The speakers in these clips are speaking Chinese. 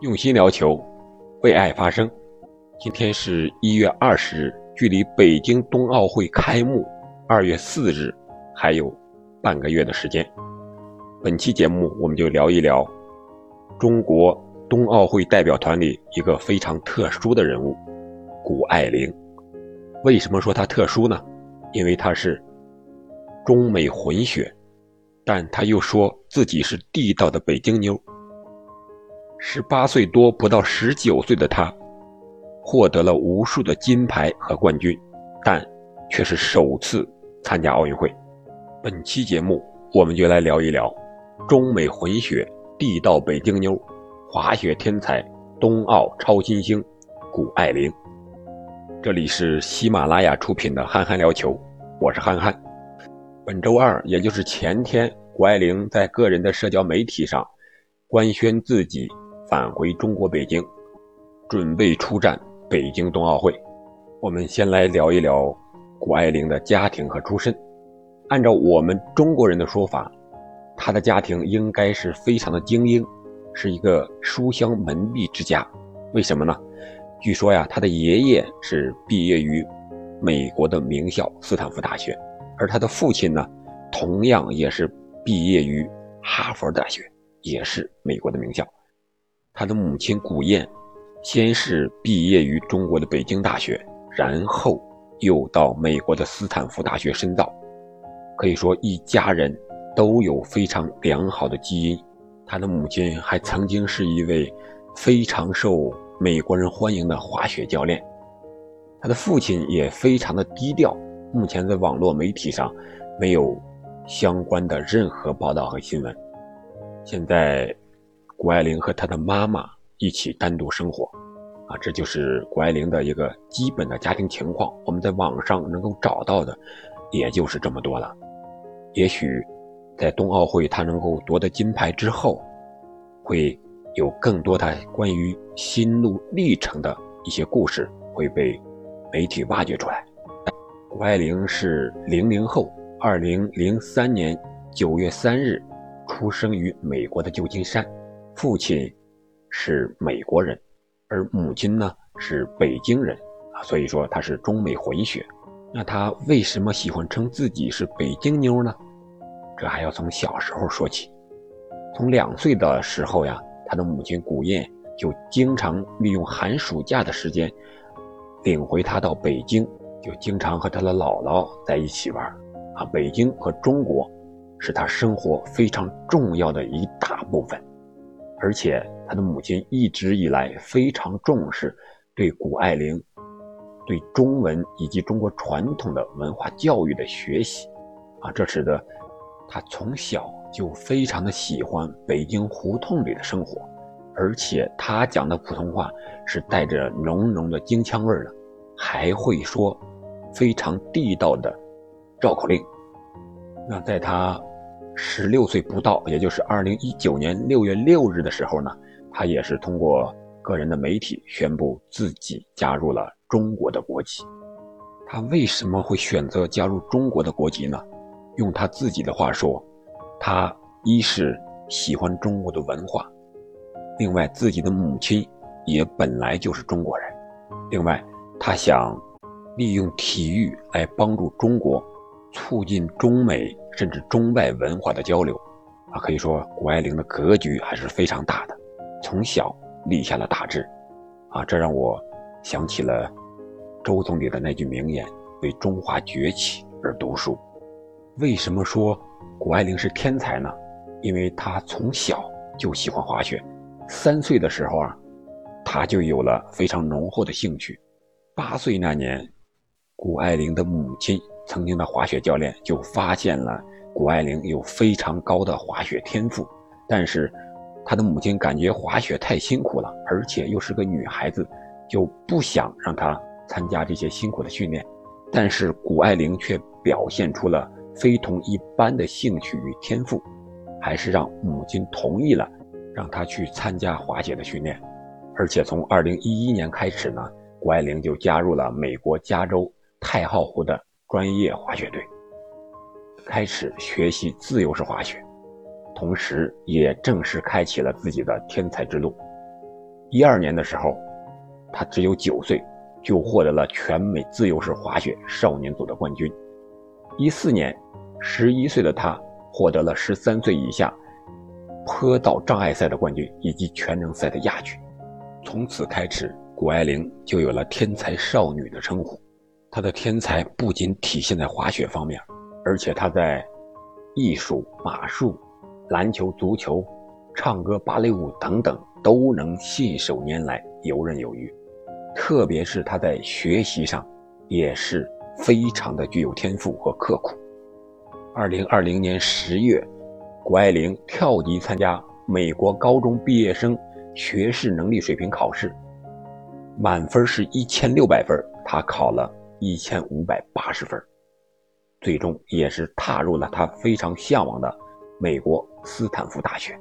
用心聊球，为爱发声。今天是一月二十日，距离北京冬奥会开幕二月四日还有半个月的时间。本期节目，我们就聊一聊中国冬奥会代表团里一个非常特殊的人物——谷爱凌。为什么说她特殊呢？因为她是中美混血，但她又说自己是地道的北京妞。十八岁多不到十九岁的他，获得了无数的金牌和冠军，但却是首次参加奥运会。本期节目我们就来聊一聊中美混血地道北京妞、滑雪天才、冬奥超新星谷爱凌。这里是喜马拉雅出品的《憨憨聊球》，我是憨憨。本周二，也就是前天，谷爱凌在个人的社交媒体上官宣自己。返回中国北京，准备出战北京冬奥会。我们先来聊一聊谷爱凌的家庭和出身。按照我们中国人的说法，她的家庭应该是非常的精英，是一个书香门第之家。为什么呢？据说呀，她的爷爷是毕业于美国的名校斯坦福大学，而她的父亲呢，同样也是毕业于哈佛大学，也是美国的名校。他的母亲古燕，先是毕业于中国的北京大学，然后又到美国的斯坦福大学深造。可以说，一家人都有非常良好的基因。他的母亲还曾经是一位非常受美国人欢迎的滑雪教练。他的父亲也非常的低调，目前在网络媒体上没有相关的任何报道和新闻。现在。谷爱凌和她的妈妈一起单独生活，啊，这就是谷爱凌的一个基本的家庭情况。我们在网上能够找到的，也就是这么多了。也许，在冬奥会她能够夺得金牌之后，会有更多她关于心路历程的一些故事会被媒体挖掘出来。谷爱凌是零零后，二零零三年九月三日出生于美国的旧金山。父亲是美国人，而母亲呢是北京人啊，所以说他是中美混血。那他为什么喜欢称自己是北京妞呢？这还要从小时候说起。从两岁的时候呀，他的母亲古燕就经常利用寒暑假的时间领回他到北京，就经常和他的姥姥在一起玩。啊，北京和中国是他生活非常重要的一大部分。而且他的母亲一直以来非常重视对谷爱凌、对中文以及中国传统的文化教育的学习，啊，这使得他从小就非常的喜欢北京胡同里的生活，而且他讲的普通话是带着浓浓的京腔味的，还会说非常地道的绕口令。那在他。十六岁不到，也就是二零一九年六月六日的时候呢，他也是通过个人的媒体宣布自己加入了中国的国籍。他为什么会选择加入中国的国籍呢？用他自己的话说，他一是喜欢中国的文化，另外自己的母亲也本来就是中国人，另外他想利用体育来帮助中国，促进中美。甚至中外文化的交流，啊，可以说谷爱凌的格局还是非常大的，从小立下了大志，啊，这让我想起了周总理的那句名言：“为中华崛起而读书。”为什么说谷爱凌是天才呢？因为她从小就喜欢滑雪，三岁的时候啊，她就有了非常浓厚的兴趣。八岁那年，谷爱凌的母亲。曾经的滑雪教练就发现了谷爱凌有非常高的滑雪天赋，但是她的母亲感觉滑雪太辛苦了，而且又是个女孩子，就不想让她参加这些辛苦的训练。但是谷爱凌却表现出了非同一般的兴趣与天赋，还是让母亲同意了，让她去参加滑雪的训练。而且从2011年开始呢，谷爱凌就加入了美国加州太浩湖的。专业滑雪队开始学习自由式滑雪，同时也正式开启了自己的天才之路。一二年的时候，他只有九岁，就获得了全美自由式滑雪少年组的冠军。一四年，十一岁的他获得了十三岁以下坡道障碍赛的冠军以及全能赛的亚军。从此开始，谷爱凌就有了“天才少女”的称呼。他的天才不仅体现在滑雪方面，而且他在艺术、马术、篮球、足球、唱歌、芭蕾舞等等都能信手拈来、游刃有余。特别是他在学习上，也是。非常的具有天赋和刻苦。二零二零年十月，谷爱凌跳级参加美国高中毕业生学士能力水平考试，满分是一千六百分，她考了一千五百八十分，最终也是踏入了他非常向往的美国斯坦福大学。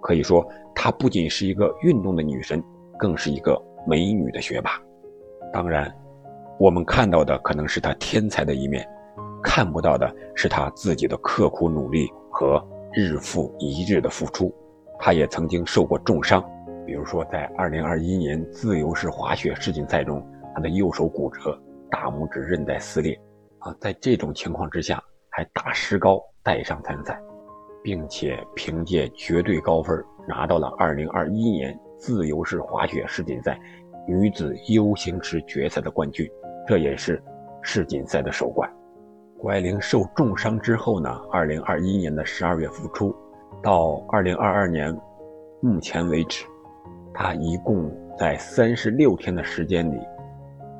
可以说，她不仅是一个运动的女神，更是一个美女的学霸。当然。我们看到的可能是她天才的一面，看不到的是她自己的刻苦努力和日复一日的付出。她也曾经受过重伤，比如说在2021年自由式滑雪世锦赛中，她的右手骨折，大拇指韧带撕裂。啊，在这种情况之下，还打石膏带伤参赛，并且凭借绝对高分拿到了2021年自由式滑雪世锦赛女子 U 型池决赛的冠军。这也是世锦赛的首冠。谷爱凌受重伤之后呢，二零二一年的十二月复出，到二零二二年目前为止，她一共在三十六天的时间里，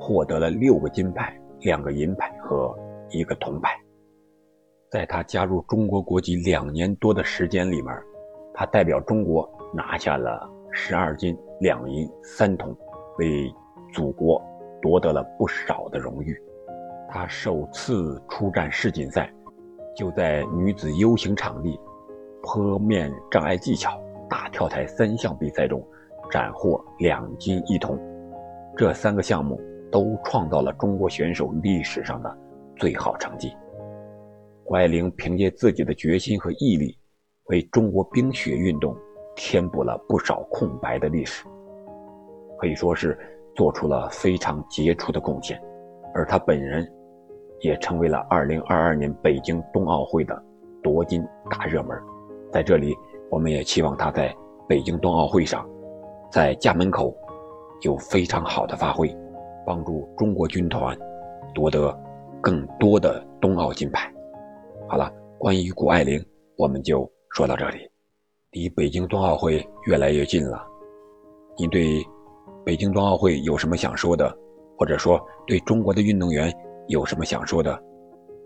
获得了六个金牌、两个银牌和一个铜牌。在她加入中国国籍两年多的时间里面，她代表中国拿下了十二金、两银、三铜，为祖国。夺得了不少的荣誉。她首次出战世锦赛，就在女子 U 型场地坡面障碍技巧、大跳台三项比赛中，斩获两金一铜。这三个项目都创造了中国选手历史上的最好成绩。谷爱凌凭借自己的决心和毅力，为中国冰雪运动填补了不少空白的历史，可以说是。做出了非常杰出的贡献，而他本人也成为了2022年北京冬奥会的夺金大热门。在这里，我们也期望他在北京冬奥会上，在家门口有非常好的发挥，帮助中国军团夺得更多的冬奥金牌。好了，关于谷爱凌，我们就说到这里。离北京冬奥会越来越近了，你对？北京冬奥会有什么想说的，或者说对中国的运动员有什么想说的，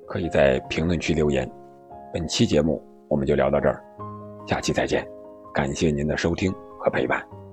可以在评论区留言。本期节目我们就聊到这儿，下期再见，感谢您的收听和陪伴。